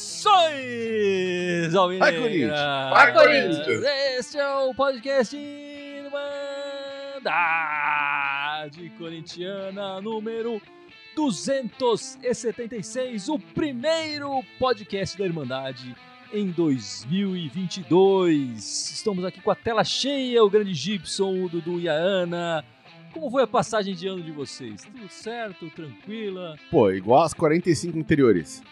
Saudações, Alvinegras! Vai, Corinthians! Vai, Corinthians! Este é o podcast Irmandade Corintiana número 276, o primeiro podcast da Irmandade em 2022. Estamos aqui com a tela cheia, o grande Gibson, o Dudu e a Ana. Como foi a passagem de ano de vocês? Tudo certo? Tranquila? Pô, igual às 45 anteriores.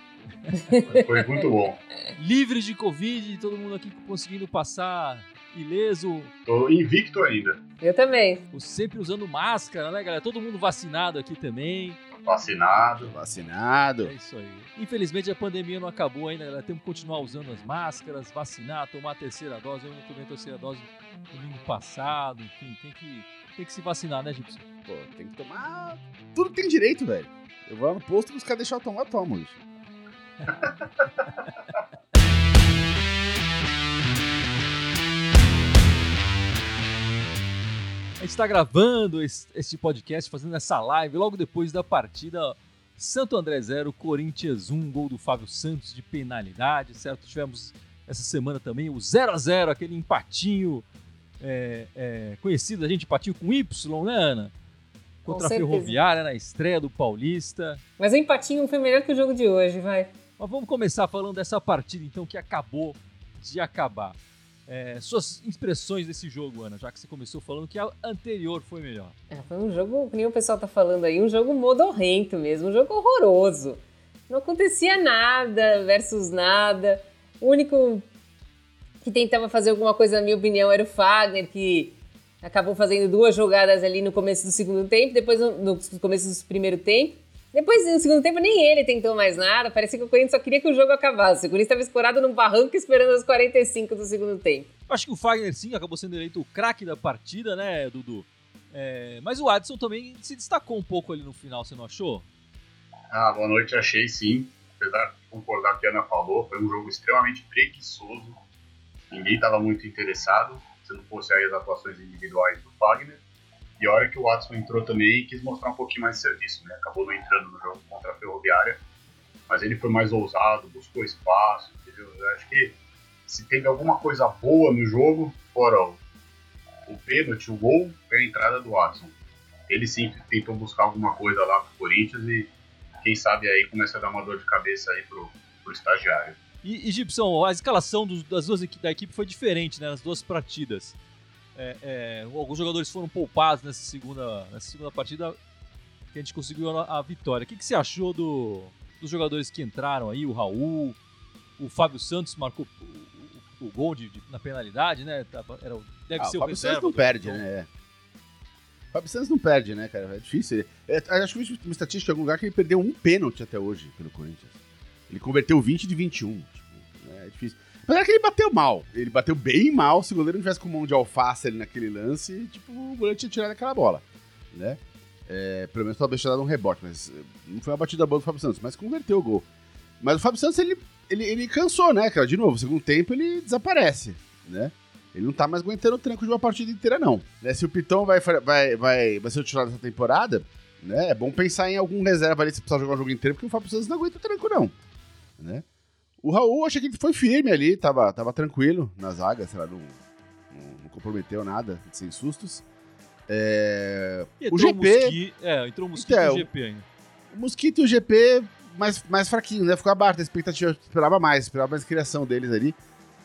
Foi muito bom. Livres de Covid, todo mundo aqui conseguindo passar ileso. Tô invicto ainda. Eu também. Sempre usando máscara, né, galera? Todo mundo vacinado aqui também. Vacinado. Vacinado. É isso aí. Infelizmente a pandemia não acabou ainda, galera. Temos que continuar usando as máscaras, vacinar, tomar a terceira dose. Eu não tomei a terceira dose domingo passado, enfim, tem que, tem que se vacinar, né, Gibson? Pô, tem que tomar. Tudo tem direito, velho. Eu vou lá no posto e os caras deixar eu tomar, eu tomo, bicho. A gente está gravando este podcast, fazendo essa live logo depois da partida Santo André 0, Corinthians 1, gol do Fábio Santos de penalidade, certo? Tivemos essa semana também o 0 a 0 aquele empatinho é, é, conhecido a gente, empatinho com Y, né, Ana? Contra a Ferroviária na estreia do Paulista. Mas o empatinho foi melhor que o jogo de hoje, vai. Mas vamos começar falando dessa partida, então, que acabou de acabar. É, suas impressões desse jogo, Ana, já que você começou falando que a anterior foi melhor. É, foi um jogo, nem o pessoal tá falando aí, um jogo modorrento mesmo, um jogo horroroso. Não acontecia nada versus nada. O único que tentava fazer alguma coisa, na minha opinião, era o Fagner, que acabou fazendo duas jogadas ali no começo do segundo tempo, depois no começo do primeiro tempo. Depois, no segundo tempo, nem ele tentou mais nada. Parecia que o Corinthians só queria que o jogo acabasse. O Corinthians estava escorado num barranco esperando os 45 do segundo tempo. Acho que o Fagner, sim, acabou sendo eleito o craque da partida, né, Dudu? É, mas o Adson também se destacou um pouco ali no final, você não achou? Ah, boa noite, achei sim. Apesar de concordar com o que a Ana falou, foi um jogo extremamente preguiçoso. Ninguém estava muito interessado, se não fosse aí as atuações individuais do Fagner. E a hora que o Watson entrou também, quis mostrar um pouquinho mais de serviço, né? Acabou não entrando no jogo contra a Ferroviária, mas ele foi mais ousado, buscou espaço, entendeu? Eu acho que se teve alguma coisa boa no jogo, fora o, o pênalti, o gol, foi a entrada do Watson. Ele sim tentou buscar alguma coisa lá pro Corinthians e quem sabe aí começa a dar uma dor de cabeça aí pro, pro estagiário. E, e Gibson, a escalação das duas da equipe foi diferente, né? Nas duas partidas. É, é, alguns jogadores foram poupados nessa segunda, nessa segunda partida que a gente conseguiu a, a vitória. O que, que você achou do, dos jogadores que entraram aí? O Raul, o Fábio Santos marcou o, o, o gol de, de, na penalidade, né? Era, deve ah, ser o, Fábio Santos não perde, né? O Fábio Santos não perde, né, cara? É difícil. É, acho que uma estatística em algum lugar que ele perdeu um pênalti até hoje pelo Corinthians. Ele converteu 20 de 21. Tipo, é difícil. Apesar que ele bateu mal. Ele bateu bem mal. Se o goleiro não tivesse com mão de alface ali naquele lance, tipo, o goleiro tinha tirado aquela bola, né? É, pelo menos talvez tinha dado um rebote, mas eh, não foi uma batida boa do Fábio Santos, mas converteu o gol. Mas o Fábio Santos, ele, ele, ele cansou, né, cara? De novo, no segundo tempo ele desaparece, né? Ele não tá mais aguentando o tranco de uma partida inteira, não. Né? Se o Pitão vai, vai, vai, vai ser utilizado nessa temporada, né? É bom pensar em algum reserva ali se precisar jogar o jogo inteiro, porque o Fábio Santos não aguenta o tranco, não. Né? O Raul, achei que ele foi firme ali, tava, tava tranquilo na zaga, sei lá, não, não, não comprometeu nada, sem sustos. É, o GP. É, entrou o Mosquito então, e o GP ainda. O Mosquito e o GP mais, mais fraquinho, né? Ficou abaixo da expectativa, esperava mais, esperava mais criação deles ali.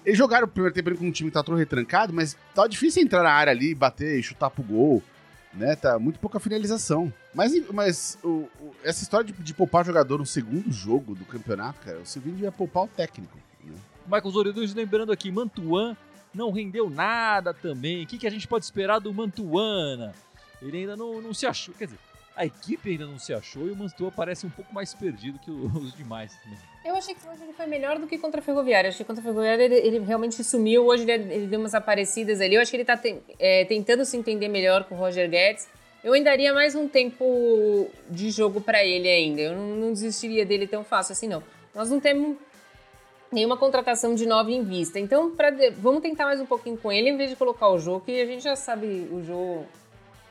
Eles jogaram o primeiro tempo com um time que tá todo retrancado, mas tá difícil entrar na área ali, bater e chutar pro gol né? Tá muito pouca finalização. Mas, mas o, o, essa história de, de, poupar jogador no segundo jogo do campeonato, cara, o Silvinho devia poupar o técnico. Né? Michael Zoridus lembrando aqui, Mantuan não rendeu nada também. O que, que a gente pode esperar do Mantuana? Ele ainda não, não se achou. Quer dizer, a equipe ainda não se achou e o Mantua parece um pouco mais perdido que os demais. Eu achei que hoje ele foi melhor do que contra a Ferroviária. Eu achei que contra a Ferroviária ele, ele realmente sumiu. Hoje ele, ele, deu umas aparecidas ali. Eu acho que ele está te, é, tentando se entender melhor com o Roger Guedes. Eu ainda daria mais um tempo de jogo para ele ainda. Eu não, não, desistiria dele tão fácil assim, não. Nós não temos nenhuma contratação de nove em vista. Então, pra, vamos tentar mais um pouquinho com ele, em vez de colocar o jogo, que a gente já sabe o jogo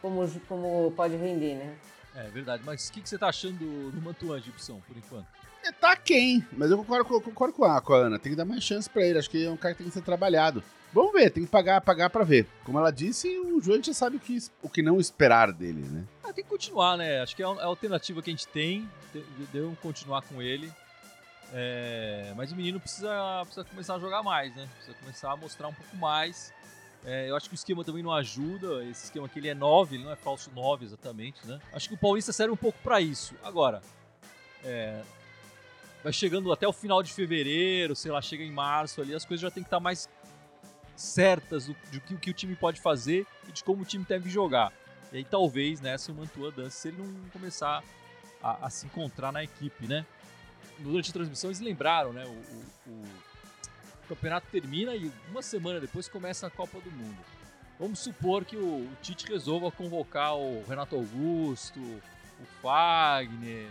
como, como pode render, né? É verdade, mas o que, que você tá achando do, do Mantuan, Gibson, por enquanto? É, tá quem? Mas eu concordo, concordo com, a, com a Ana. Tem que dar mais chance pra ele. Acho que é um cara que tem que ser trabalhado. Vamos ver, tem que pagar, pagar pra ver. Como ela disse, o João já sabe o que, o que não esperar dele, né? Ah, tem que continuar, né? Acho que é a alternativa que a gente tem. Deu continuar com ele. É, mas o menino precisa, precisa começar a jogar mais, né? Precisa começar a mostrar um pouco mais. É, eu acho que o esquema também não ajuda. Esse esquema aqui ele é 9, ele não é falso 9 exatamente, né? Acho que o Paulista serve um pouco para isso. Agora, é, vai chegando até o final de fevereiro, sei lá, chega em março ali, as coisas já tem que estar tá mais certas do, do que, que, o time pode fazer e de como o time deve jogar. E aí talvez nessa né, o Mantua se ele não começar a, a, se encontrar na equipe, né? Durante a transmissão eles lembraram, né? O, o, o o campeonato termina e uma semana depois começa a Copa do Mundo. Vamos supor que o, o Tite resolva convocar o Renato Augusto, o Fagner,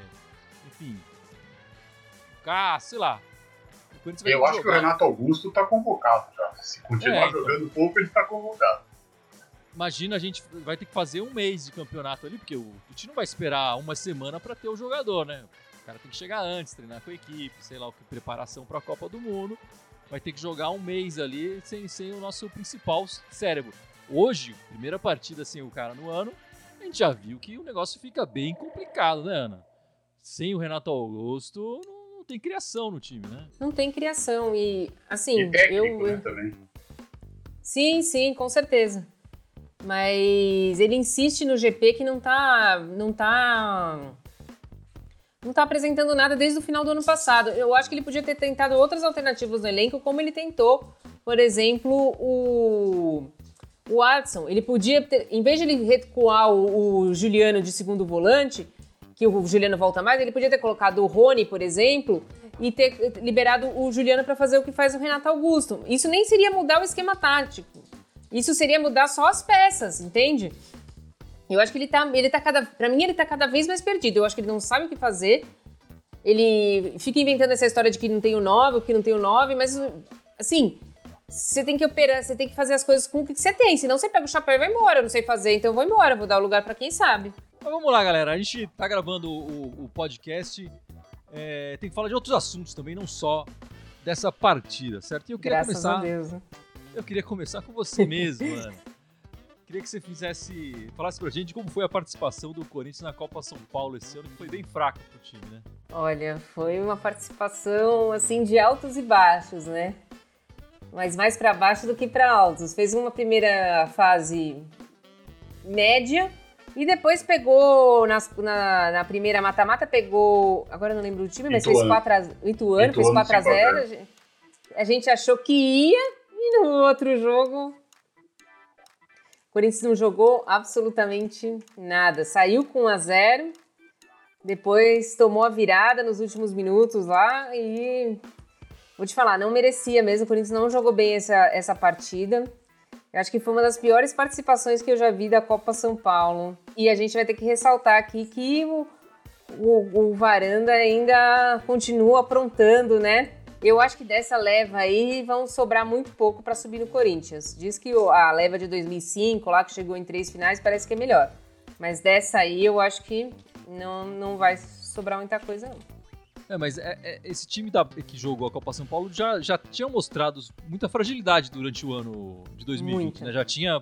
enfim, o Cássio, sei lá. Eu acho jogar. que o Renato Augusto está convocado já. Se continuar é, jogando então. pouco, ele está convocado. Imagina, a gente vai ter que fazer um mês de campeonato ali, porque o Tite não vai esperar uma semana para ter o jogador, né? O cara tem que chegar antes, treinar com a equipe, sei lá o que, preparação para a Copa do Mundo vai ter que jogar um mês ali sem, sem o nosso principal cérebro. Hoje, primeira partida sem o cara no ano, a gente já viu que o negócio fica bem complicado, né, Ana? Sem o Renato Augusto, não, não tem criação no time, né? Não tem criação e, assim, e técnico, eu... Né, também. Sim, sim, com certeza. Mas ele insiste no GP que não tá, não tá não está apresentando nada desde o final do ano passado. Eu acho que ele podia ter tentado outras alternativas no elenco, como ele tentou, por exemplo, o, o Watson. Ele podia ter, em vez de ele recuar o, o Juliano de segundo volante, que o Juliano volta mais, ele podia ter colocado o Rony, por exemplo, e ter liberado o Juliano para fazer o que faz o Renato Augusto. Isso nem seria mudar o esquema tático. Isso seria mudar só as peças, entende? Eu acho que ele tá, ele tá cada, para mim ele tá cada vez mais perdido. Eu acho que ele não sabe o que fazer. Ele fica inventando essa história de que não tem o 9, que não tem o 9, mas assim, você tem que operar, você tem que fazer as coisas com o que você tem, senão você pega o chapéu e vai embora, eu não sei fazer, então eu vou embora, vou dar o lugar para quem sabe. Mas vamos lá, galera, a gente tá gravando o, o podcast, é, tem que falar de outros assuntos também, não só dessa partida, certo? E eu queria Graças começar. A Deus, né? Eu queria começar com você mesmo, mano. Queria que você fizesse, falasse pra gente como foi a participação do Corinthians na Copa São Paulo esse ano, que foi bem fraca pro time, né? Olha, foi uma participação assim de altos e baixos, né? Mas mais para baixo do que para altos. Fez uma primeira fase média e depois pegou nas, na, na, primeira mata-mata, pegou. Agora eu não lembro o time, mas fez 4 a, Ituano, fez 4 a 0 A gente achou que ia e no outro jogo o Corinthians não jogou absolutamente nada. Saiu com 1 a 0 depois tomou a virada nos últimos minutos lá e vou te falar, não merecia mesmo. O Corinthians não jogou bem essa, essa partida. Eu acho que foi uma das piores participações que eu já vi da Copa São Paulo. E a gente vai ter que ressaltar aqui que o, o, o Varanda ainda continua aprontando, né? Eu acho que dessa leva aí vão sobrar muito pouco para subir no Corinthians. Diz que a leva de 2005, lá que chegou em três finais, parece que é melhor. Mas dessa aí eu acho que não, não vai sobrar muita coisa, não. É, mas é, é, esse time da, que jogou a Copa São Paulo já, já tinha mostrado muita fragilidade durante o ano de 2020, né? Já tinha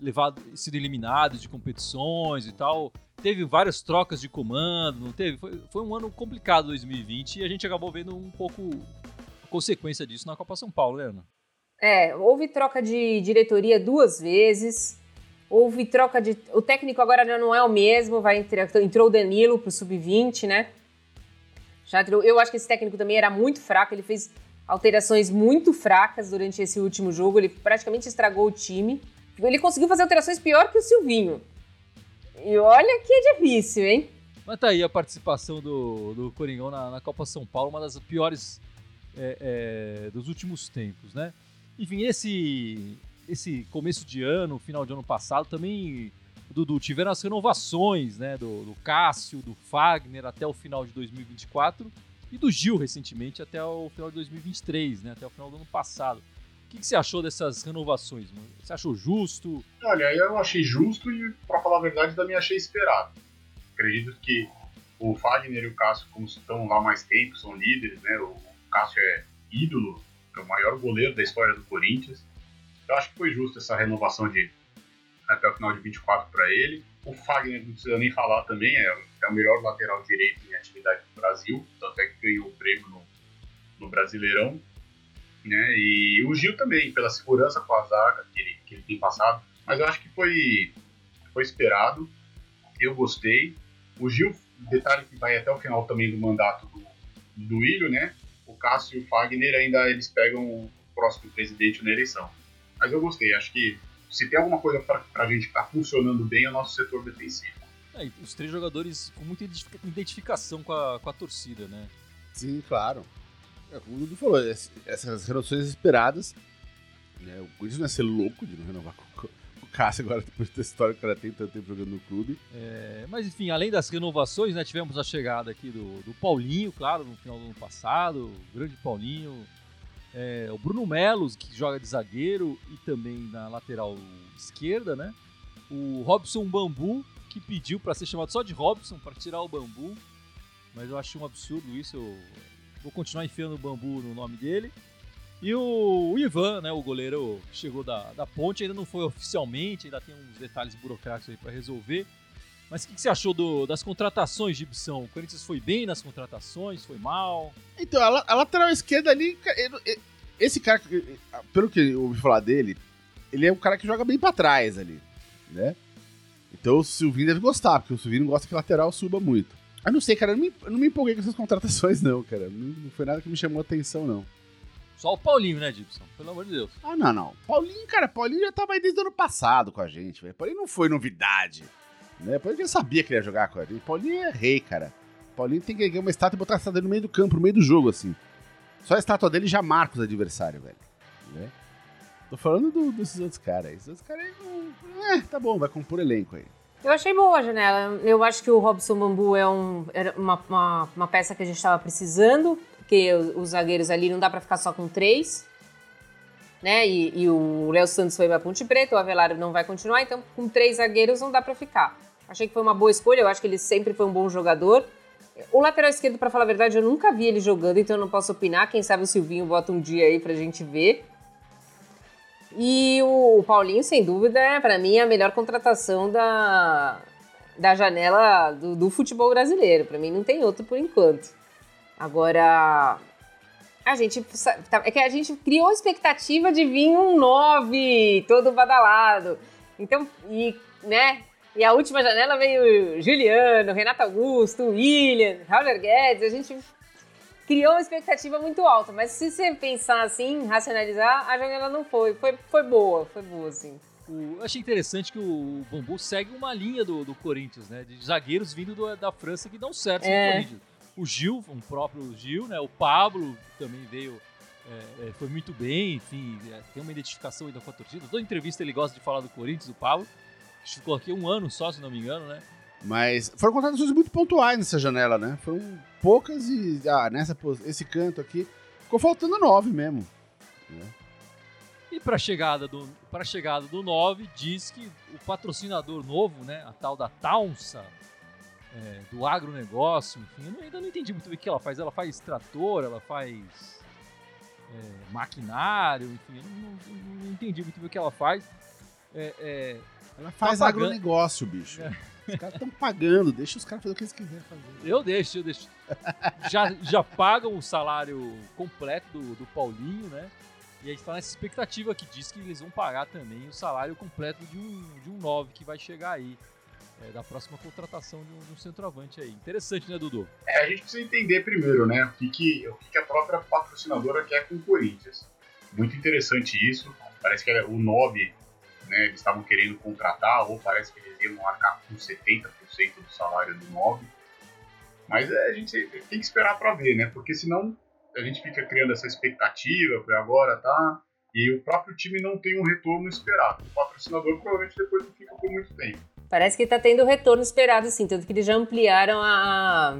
levado, sido eliminado de competições e tal. Teve várias trocas de comando, não teve? Foi, foi um ano complicado 2020 e a gente acabou vendo um pouco consequência disso na Copa São Paulo, né, Ana? É, houve troca de diretoria duas vezes. Houve troca de. O técnico agora não é o mesmo, vai entrou o Danilo pro sub-20, né? Já eu acho que esse técnico também era muito fraco, ele fez alterações muito fracas durante esse último jogo, ele praticamente estragou o time. Ele conseguiu fazer alterações pior que o Silvinho. E olha que é difícil, hein? Mas tá aí a participação do, do Coringão na, na Copa São Paulo, uma das piores é, é, dos últimos tempos, né? Enfim, esse, esse começo de ano, final de ano passado, também, Dudu, tiveram as renovações, né? Do, do Cássio, do Fagner até o final de 2024. e do Gil recentemente até o final de 2023, né? Até o final do ano passado. O que, que você achou dessas renovações, mano? Você achou justo? Olha, eu achei justo e, pra falar a verdade, também achei esperado. Acredito que o Fagner e o Cássio, como estão lá mais tempo, são líderes, né? O Cássio é ídolo, é o maior goleiro da história do Corinthians. Eu acho que foi justo essa renovação de até o final de 24 para ele. O Fagner não precisa nem falar também, é, é, o melhor lateral direito em atividade do Brasil, tanto é que ganhou o prêmio no, no Brasileirão. Né? E o Gil também, pela segurança com a zaga que ele, que ele tem passado. Mas eu acho que foi, foi esperado, eu gostei. O Gil, detalhe que vai até o final também do mandato do, do Ilho, né? O Cássio e o Fagner ainda eles pegam o próximo presidente na eleição. Mas eu gostei, acho que se tem alguma coisa para a gente que está funcionando bem é o nosso setor defensivo. É, os três jogadores com muita identificação com a, com a torcida, né? Sim, claro. É, como o Dudu falou, essas renovações esperadas. Né, o Corinthians não é ser louco de não renovar com o Cássio agora, depois da história que o cara tem tanto tempo jogando no clube. É, mas enfim, além das renovações, né, tivemos a chegada aqui do, do Paulinho, claro, no final do ano passado, o grande Paulinho, é, o Bruno Melos, que joga de zagueiro e também na lateral esquerda, né? O Robson Bambu, que pediu para ser chamado só de Robson, para tirar o bambu. Mas eu acho um absurdo isso, eu vou continuar enfiando o bambu no nome dele. E o, Ivan, né, o goleiro, chegou da, da ponte, ainda não foi oficialmente, ainda tem uns detalhes burocráticos aí para resolver. Mas o que, que, você achou do, das contratações, Gibson? O Corinthians foi bem nas contratações? Foi mal? Então, a, a lateral esquerda ali, esse cara, pelo que eu ouvi falar dele, ele é um cara que joga bem para trás ali, né? Então o Silvinho deve gostar, porque o Silvinho não gosta que lateral suba muito. Eu não sei, cara, eu não me, eu não me empolguei com essas contratações, não, cara. Não, não, foi nada que me chamou a atenção, não. Só o Paulinho, né, Gibson? Pelo amor de Deus. Ah, não, não. Paulinho, cara, Paulinho já tava aí desde o ano passado com a gente, velho. Paulinho não foi novidade. Né? Paulinho já sabia que ele ia jogar com a gente. Paulinho é rei, cara. Paulinho tem que ganhar uma estátua e botar a estátua no meio do campo, no meio do jogo, assim. Só a estátua dele já marca os adversários, velho. Né? Tô falando do, desses outros caras aí. Esses outros caras aí não. É, tá bom, vai compor elenco aí. Eu achei boa a janela. Eu acho que o Robson Bambu é um, uma, uma, uma peça que a gente estava precisando, porque os zagueiros ali não dá para ficar só com três. Né? E, e o Léo Santos foi para Ponte Preta, o Avelar não vai continuar, então com três zagueiros não dá para ficar. Achei que foi uma boa escolha, eu acho que ele sempre foi um bom jogador. O lateral esquerdo, para falar a verdade, eu nunca vi ele jogando, então eu não posso opinar. Quem sabe o Silvinho bota um dia aí pra gente ver. E o, Paulinho, sem dúvida, é para mim a melhor contratação da, da janela do, do futebol brasileiro. Para mim não tem outro por enquanto. Agora, a gente tá, é que a gente criou a expectativa de vir um 9 todo badalado. Então, e, né, e a última janela veio Juliano, Renato Augusto, William, Roger Guedes. A gente criou uma expectativa muito alta, mas se você pensar assim, racionalizar, a janela não foi. Foi, foi boa, foi boa, assim. eu achei interessante que o Bambu segue uma linha do, do Corinthians, né? De zagueiros vindo do, da França que dão certo é. no Corinthians. O Gil, um próprio Gil, né? O Pablo também veio, é, é, foi muito bem, enfim, é, tem uma identificação ainda com a torcida. Toda entrevista ele gosta de falar do Corinthians, o Pablo ficou aqui um ano só, se não me engano, né? Mas foram contratações muito pontuais nessa janela, né? Foram poucas e. Ah, nessa, esse canto aqui. Ficou faltando nove mesmo. Né? E para chegada do para chegada do 9 diz que o patrocinador novo, né, a tal da Taunsa é, do agronegócio, enfim, eu ainda não entendi muito bem o que ela faz. Ela faz trator, ela faz é, maquinário, enfim, eu não, não, não, entendi muito bem o que ela faz. É, é ela faz tá agronegócio, bicho. É. Os caras estão pagando, deixa os caras fazer o que eles quiserem fazer. Eu deixo, eu deixo. já, já pagam o salário completo do, do Paulinho, né? E aí está nessa expectativa que diz que eles vão pagar também o salário completo de um, de um 9 que vai chegar aí. É, da próxima contratação de um, de um, centroavante aí. Interessante, né, Dudu? É, a gente precisa entender primeiro, né, o que, que, o que, que a própria patrocinadora quer com o Corinthians. Muito interessante isso. Parece que o 9 né, eles estavam querendo contratar, ou parece que eles iam arcar com 70% do salário do 9. Mas é, a gente tem que esperar para ver, né? Porque senão a gente fica criando essa expectativa, foi agora, tá? E o próprio time não tem um retorno esperado. O patrocinador provavelmente depois não fica por muito tempo. Parece que está tendo retorno esperado, sim, tanto que eles já ampliaram a,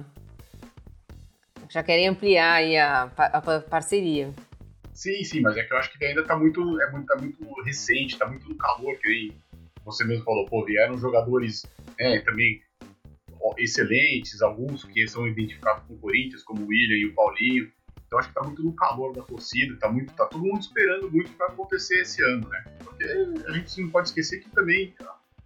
Já querem ampliar a, a parceria. Sim, sim, mas é que eu acho que ainda tá muito, é muito, tá muito recente, tá muito no calor, que nem você mesmo falou, pô, vieram jogadores né, também excelentes, alguns que são identificados com o Corinthians, como o William e o Paulinho. Então acho que tá muito no calor da torcida, tá, muito, tá todo mundo esperando muito vai acontecer esse ano, né? Porque a gente não pode esquecer que também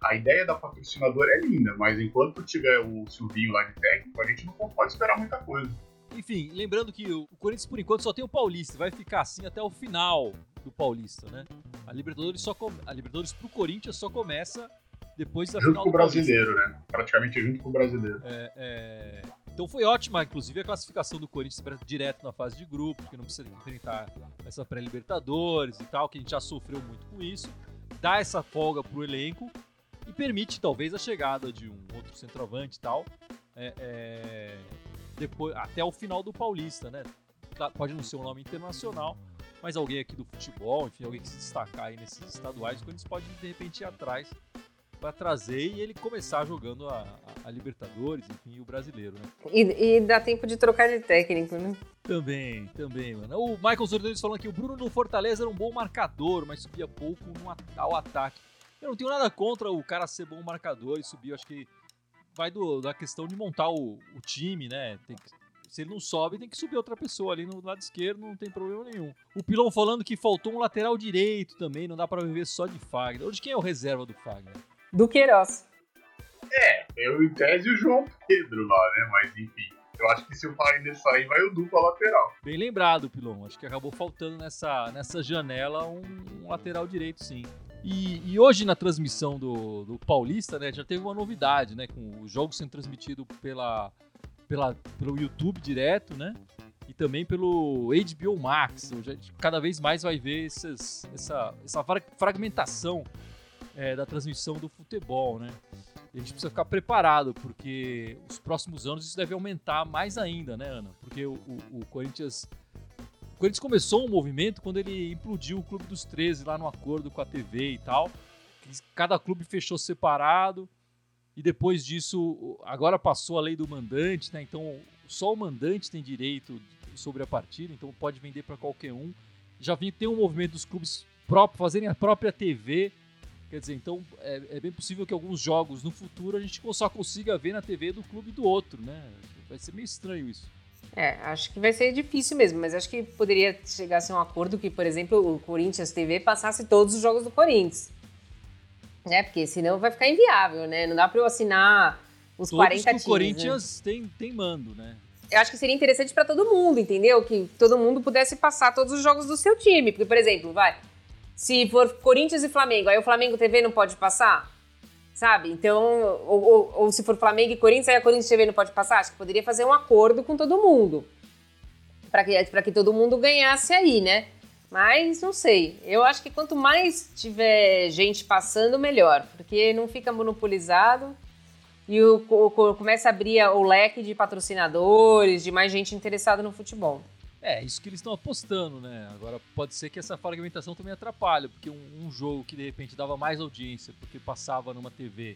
a ideia da patrocinadora é linda, mas enquanto tiver o Silvinho lá de técnico, a gente não pode esperar muita coisa. Enfim, lembrando que o Corinthians por enquanto só tem o Paulista, vai ficar assim até o final do Paulista, né? A Libertadores só com... a Libertadores pro Corinthians só começa depois da junto final com o brasileiro, né? Praticamente junto com o brasileiro. É, é... Então foi ótima, inclusive, a classificação do Corinthians direto na fase de grupo, que não precisa enfrentar essa pré-Libertadores e tal, que a gente já sofreu muito com isso. Dá essa folga pro elenco e permite talvez a chegada de um outro centroavante e tal. É, é, depois, até o final do Paulista, né? Pode não ser um nome internacional, mas alguém aqui do futebol, enfim, alguém que se destacar aí nesses estaduais, o Corinthians pode de repente ir atrás para trazer e ele começar jogando a, a, a, Libertadores, enfim, o brasileiro, né? E, e, dá tempo de trocar de técnico, né? Também, também, mano. O Michael Zordeles falando que o Bruno no Fortaleza era um bom marcador, mas subia pouco no, ao ataque. Eu não tenho nada contra o cara ser bom marcador e subir, acho que vai do, da questão de montar o, o time, né? Que, se ele não sobe, tem que subir outra pessoa ali no lado esquerdo, não tem problema nenhum. O Pilão falando que faltou um lateral direito também, não dá para viver só de Fagner. Hoje quem é o reserva do Fagner? do Queiroz. É, eu em tese o João Pedro lá, né? Mas enfim. Eu acho que se o Fagner sair, vai o duplo lateral. Bem lembrado, Pilon. Acho que acabou faltando nessa, nessa janela um, um lateral direito, sim. E, e, hoje na transmissão do, do Paulista, né, já teve uma novidade, né? Com o jogo sendo transmitido pela, pela, pelo YouTube direto, né? E também pelo HBO Max. Cada vez mais vai ver esses, essa, essa fragmentação é, da transmissão do futebol, né? A gente precisa ficar preparado, porque os próximos anos isso deve aumentar mais ainda, né, Ana? Porque o, o, o Corinthians. Corinthians começou um movimento quando ele implodiu o Clube dos 13 lá no acordo com a TV e tal. Cada clube fechou separado. E depois disso, agora passou a lei do mandante, né? Então só o mandante tem direito sobre a partida, então pode vender para qualquer um. Já vi tem um movimento dos clubes próprios fazerem a própria TV Quer dizer, então é, é, bem possível que alguns jogos no futuro a gente só consiga ver na TV do clube do outro, né? Vai ser meio estranho isso. É, acho que vai ser difícil mesmo, mas acho que poderia chegar a ser um acordo que, por exemplo, o Corinthians TV passasse todos os jogos do Corinthians. Né? Porque senão vai ficar inviável, né? Não dá para eu assinar os todos 40 que times. o Corinthians né? tem, tem mando, né? Eu acho que seria interessante para todo mundo, entendeu? Que todo mundo pudesse passar todos os jogos do seu time. Porque, por exemplo, vai, se for Corinthians e Flamengo, aí o Flamengo TV não pode passar? Sabe? Então, ou, ou, ou se for Flamengo e Corinthians, aí a Corinthians TV não pode passar? Acho que poderia fazer um acordo com todo mundo. para que, que todo mundo ganhasse aí, né? Mas não sei. Eu acho que quanto mais tiver gente passando, melhor. Porque não fica monopolizado e o, o, começa a abrir o leque de patrocinadores, de mais gente interessada no futebol. É, isso que eles estão apostando, né? Agora pode ser que essa fragmentação também atrapalhe, porque um, um, jogo que de repente dava mais audiência, porque passava numa TV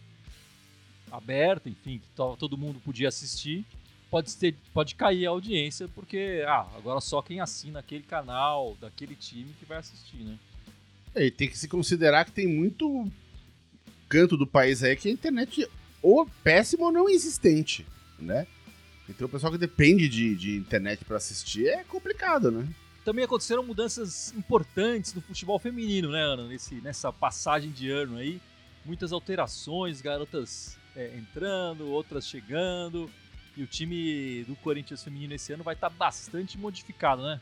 aberta, enfim, que todo mundo podia assistir, pode, ter, pode cair a audiência, porque ah, agora só quem assina aquele canal, daquele time, que vai assistir, né? É, e tem que se considerar que tem muito canto do país aí que a internet ou péssima ou não existente, né? Então o pessoal que depende de, de internet para assistir é complicado, né? Também aconteceram mudanças importantes no futebol feminino, né, Ana? Nesse, nessa passagem de ano aí. Muitas alterações, garotas é, entrando, outras chegando. E o time do Corinthians feminino esse ano vai estar tá bastante modificado, né?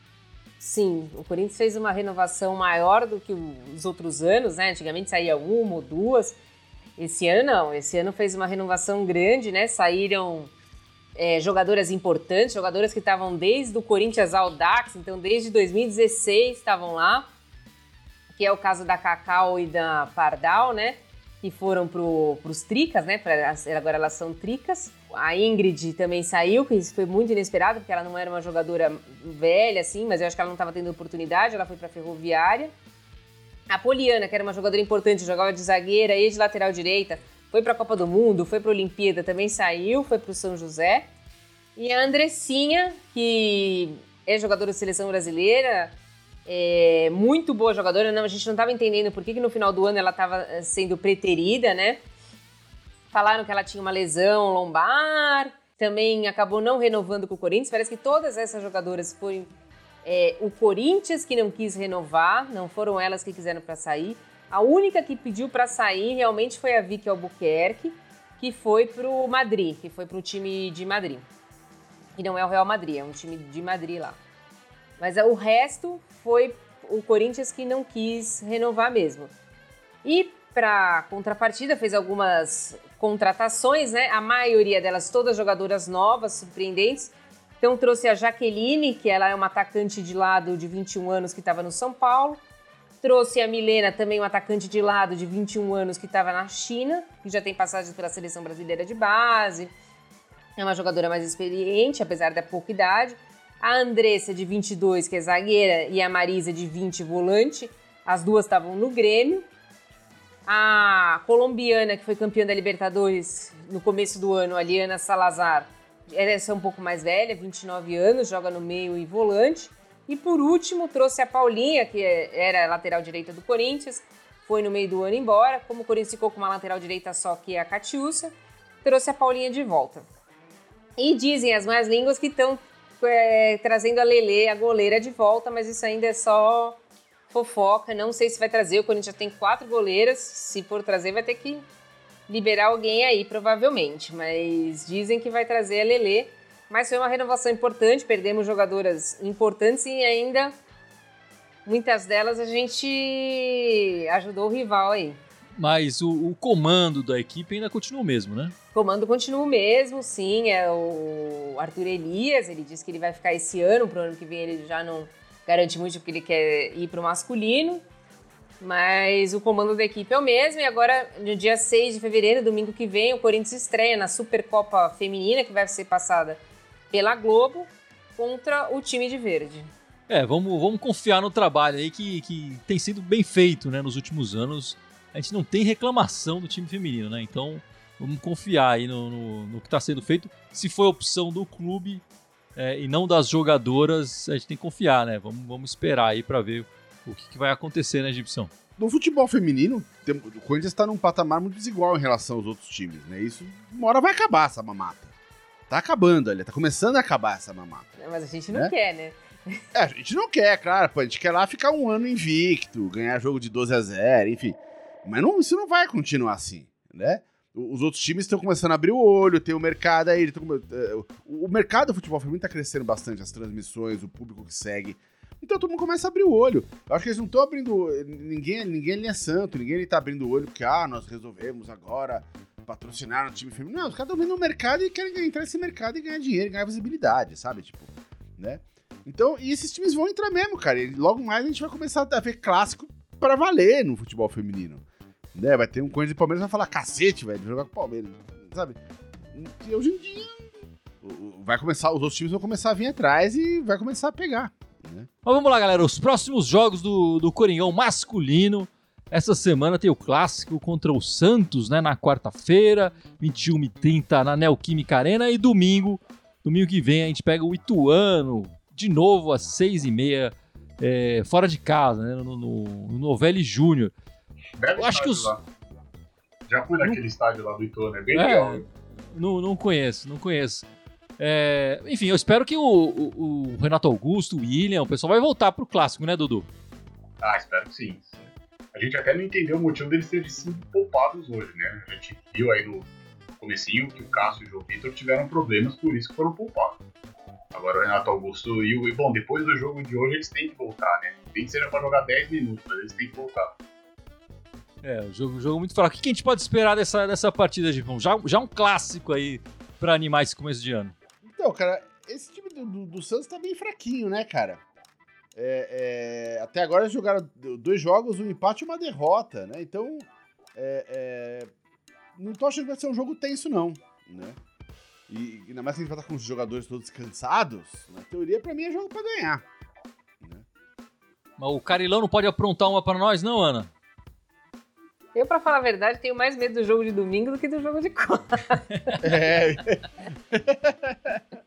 Sim, o Corinthians fez uma renovação maior do que os outros anos, né? Antigamente saía uma ou duas. Esse ano não, esse ano fez uma renovação grande, né? Saíram é, jogadoras importantes, jogadoras que estavam desde o Corinthians ao Dax, então desde 2016 estavam lá, que é o caso da Cacau e da Pardal, né? Que foram para os Tricas, né? Pra, agora elas são Tricas. A Ingrid também saiu, que isso foi muito inesperado, porque ela não era uma jogadora velha, assim, mas eu acho que ela não estava tendo oportunidade, ela foi para a Ferroviária. A Poliana, que era uma jogadora importante, jogava de zagueira e de lateral direita, foi para a Copa do Mundo, foi para a Olimpíada, também saiu, foi para o São José. E a Andressinha, que é jogadora da seleção brasileira, é muito boa jogadora. Não, a gente não estava entendendo por que, que no final do ano ela estava eh, sendo preterida, né? Falaram que ela tinha uma lesão lombar, também acabou não renovando com o Corinthians. Parece que todas essas jogadoras foram é, o Corinthians que não quis renovar, não foram elas que quiseram para sair. A única que pediu para sair realmente foi a Vicky Albuquerque, que foi para o Madrid, que foi para o time de Madrid. E não é o Real Madrid, é um time de Madrid lá. Mas o resto foi o Corinthians que não quis renovar mesmo. E para contrapartida fez algumas contratações, né? A maioria delas todas jogadoras novas, surpreendentes. Então trouxe a Jaqueline, que ela é uma atacante de lado de 21 anos que estava no São Paulo. Trouxe a Milena, também uma atacante de lado de 21 anos que estava na China, que já tem passagem pela seleção brasileira de base. É uma jogadora mais experiente, apesar da pouca idade. A Andressa, de 22, que é zagueira, e a Marisa, de 20, volante. As duas estavam no Grêmio. A colombiana, que foi campeã da Libertadores no começo do ano, a Liana Salazar, essa é um pouco mais velha, 29 anos, joga no meio e volante. E por último, trouxe a Paulinha, que era lateral direita do Corinthians, foi no meio do ano embora. Como o Corinthians ficou com uma lateral direita só, que é a Catiúcia, trouxe a Paulinha de volta. E dizem as mais línguas que estão é, trazendo a Lele, a goleira, de volta, mas isso ainda é só fofoca. Não sei se vai trazer. O Corinthians já tem quatro goleiras. Se for trazer, vai ter que liberar alguém aí, provavelmente. Mas dizem que vai trazer a Lele. Mas foi uma renovação importante. Perdemos jogadoras importantes e ainda muitas delas a gente ajudou o rival aí. Mas o, o, comando da equipe ainda continua o mesmo, né? O comando continua o mesmo, sim. É o Arthur Elias, ele disse que ele vai ficar esse ano, pro ano que vem ele já não garante muito porque ele quer ir pro masculino. Mas o comando da equipe é o mesmo. E agora, no dia 6 de fevereiro, domingo que vem, o Corinthians estreia na Supercopa Feminina, que vai ser passada pela Globo, contra o time de verde. É, vamos, vamos confiar no trabalho aí que, que tem sido bem feito né, nos últimos anos a gente não tem reclamação do time feminino, né? Então vamos confiar aí no, no, no que está sendo feito. Se foi opção do clube é, e não das jogadoras, a gente tem que confiar, né? Vamos, vamos esperar aí para ver o que, que, vai acontecer na Egipção. No futebol feminino, o Corinthians está num patamar muito desigual em relação aos outros times, né? Isso uma hora vai acabar essa mamata. Tá acabando ali, tá começando a acabar essa mamata. Mas a gente não né? quer, né? É, a gente não quer, claro, pô, a gente quer lá ficar um ano invicto, ganhar jogo de 12 a 0, enfim. Mas não, isso não vai continuar assim, né? Os outros times estão começando a abrir o olho, tem o mercado aí. Tão, uh, o mercado do futebol feminino está crescendo bastante, as transmissões, o público que segue. Então todo mundo começa a abrir o olho. Eu acho que eles não estão abrindo. Ninguém, ninguém é santo, ninguém está abrindo o olho porque, ah, nós resolvemos agora patrocinar o time feminino. Não, os caras estão vendo o mercado e querem entrar nesse mercado e ganhar dinheiro, ganhar visibilidade, sabe? Tipo, né? Então, e esses times vão entrar mesmo, cara. E logo mais a gente vai começar a ver clássico para valer no futebol feminino. Né? Vai ter um Corinthians e Palmeiras vai falar, cacete, velho, jogar com o Palmeiras, sabe? E hoje em dia vai começar, os outros times vão começar a vir atrás e vai começar a pegar. Né? Mas vamos lá, galera. Os próximos jogos do, do Coringão masculino. Essa semana tem o clássico contra o Santos, né? Na quarta-feira, 21h30 na Neoquímica Arena. E domingo, domingo que vem, a gente pega o Ituano, de novo às 6h30, é, fora de casa, né? No, no, no Novelli Júnior. Eu acho que os. Lá. Já fui naquele não... estádio lá do Ituano, é bem é, legal. Não, não conheço, não conheço. É, enfim, eu espero que o, o, o, Renato Augusto, o William, o pessoal vai voltar pro clássico, né, Dudu? Ah, espero que sim. A gente até não entendeu o motivo deles terem sido poupados hoje, né? A gente viu aí no comecinho que o Cássio e o João Vitor tiveram problemas, por isso que foram poupados. Agora o Renato Augusto e o. Bom, depois do jogo de hoje eles têm que voltar, né? Nem que seja pra jogar 10 minutos, mas eles têm que voltar. É, o jogo, jogo muito fraco. O que a gente pode esperar dessa, dessa partida, Gipão? Já, já um clássico aí para animar esse começo de ano. Então, cara, esse time do, do, do Santos tá bem fraquinho, né, cara? É, é, até agora eles jogaram dois jogos, um empate e uma derrota, né? Então, é, é não tô achando que vai ser um jogo tenso, não, né? E ainda mais que a gente vai estar com os jogadores todos cansados, na teoria, pra mim é jogo pra ganhar. Né? Mas o Carilão não pode aprontar uma para nós, não, Ana? Eu, pra falar a verdade, tenho mais medo do jogo de domingo do que do jogo de quarta. É.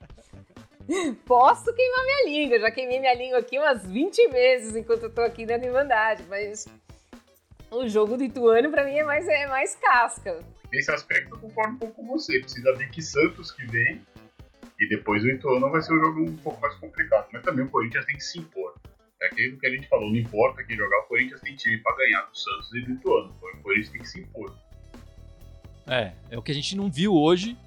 Posso queimar minha língua, já queimei minha língua aqui umas 20 vezes enquanto eu tô aqui na Irmandade, mas o jogo do Ituano pra mim é mais, é mais casca. Nesse aspecto eu concordo um pouco com você. Precisa ver que Santos que vem e depois o Ituano vai ser um jogo um pouco mais complicado. Mas também o Corinthians tem que se impor. É aquilo que a gente falou, não importa quem jogar, o Corinthians tem time pra ganhar do Santos e do Ituano. O Corinthians tem que se impor. É, é o que a gente não viu hoje.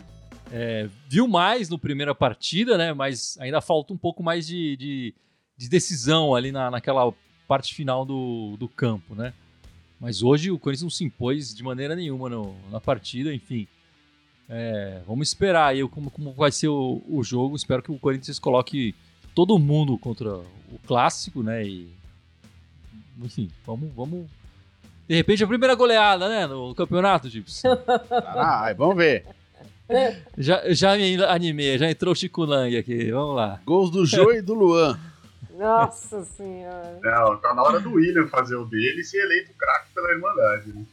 É, viu mais no primeira partida, né? Mas ainda falta um pouco mais de, de, de decisão ali na, naquela parte final do, do campo, né? Mas hoje o Corinthians não se impôs de maneira nenhuma no, na partida, enfim. É, vamos esperar aí como, como vai ser o, o, jogo. Espero que o Corinthians coloque todo mundo contra o clássico, né? E, enfim, vamos, vamos. De repente a primeira goleada, né? No campeonato, Gibson. Ah, vamos ver. Já, já me animei, já entrou o Chico Lang aqui, vamos lá. Gols do Jô e do Luan. Nossa senhora. Não, tá na hora do William fazer o dele e ser eleito craque pela Irmandade, né?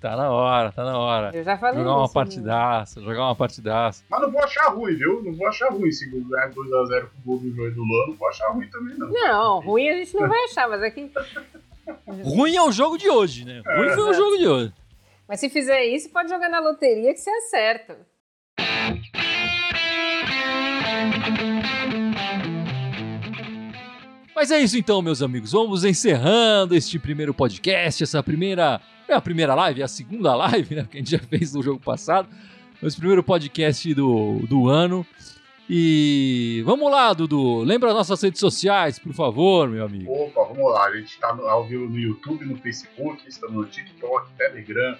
Tá na hora, tá na hora. Eu já falei Jogar uma isso, partidaça, jogar uma partidaça. Mas não vou achar ruim, viu? Não vou achar ruim se ganhar 2x0 com o gol do Jô e do Luan. Não vou achar ruim também, não. Não, ruim a gente não vai achar, mas é que. Ruim é o jogo de hoje, né? Ruim foi o jogo de hoje. Mas se fizer isso, pode jogar na loteria que você acerta. Mas é isso então, meus amigos. Vamos encerrando este primeiro podcast, essa primeira. É a primeira live, é a segunda live, né? Que a gente já fez no jogo passado. Mas primeiro podcast do, do ano. E vamos lá, Dudu. Lembra nossas redes sociais, por favor, meu amigo. Opa, vamos lá. A gente tá no, ao vivo no YouTube, no Facebook, estamos no TikTok, Telegram,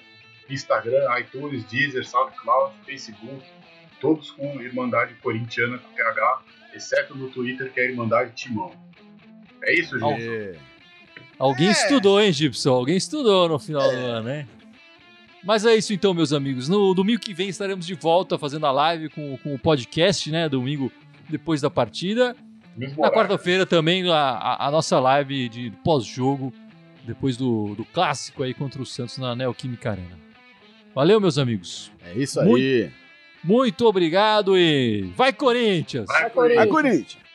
Instagram, iTunes, Deezer, SoundCloud, Facebook. Todos com Irmandade Corintiana com TH, exceto no Twitter, que é Irmandade Timão. É isso, gente? É. Alguém É. estudou, hein, Gibson? Alguém estudou no final do ano, né? Mas é isso então, meus amigos. No domingo que vem estaremos de volta fazendo a live com, com o podcast, né? Domingo depois da partida. Mesmo Na quarta-feira também a, a- a nossa live de pós-jogo, depois do, do clássico aí contra o Santos na Neoquímica Arena. Valeu, meus amigos. É isso aí. Muito- Muito obrigado e vai Corinthians! Vai, Vai, Corinthians. Corinthians. Corinthians.